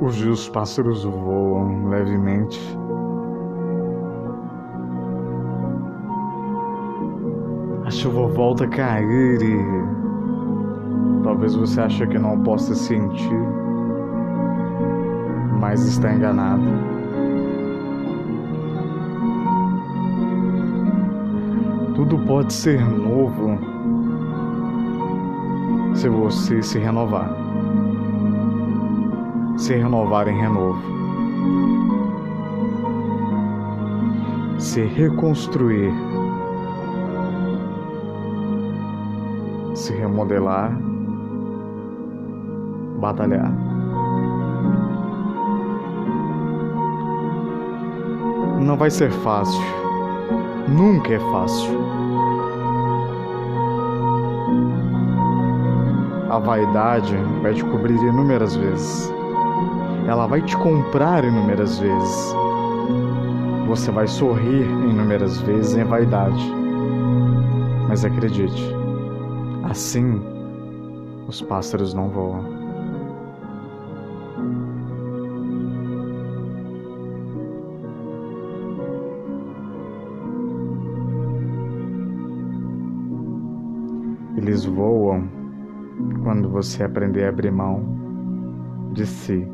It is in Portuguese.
Hoje os pássaros voam levemente. A chuva volta a cair e talvez você ache que não possa sentir, mas está enganado. Tudo pode ser novo se você se renovar se renovar em renovo, se reconstruir, se remodelar, batalhar. Não vai ser fácil, nunca é fácil. A vaidade vai te cobrir inúmeras vezes ela vai te comprar inúmeras vezes. Você vai sorrir inúmeras vezes em vaidade. Mas acredite, assim os pássaros não voam. Eles voam quando você aprender a abrir mão de si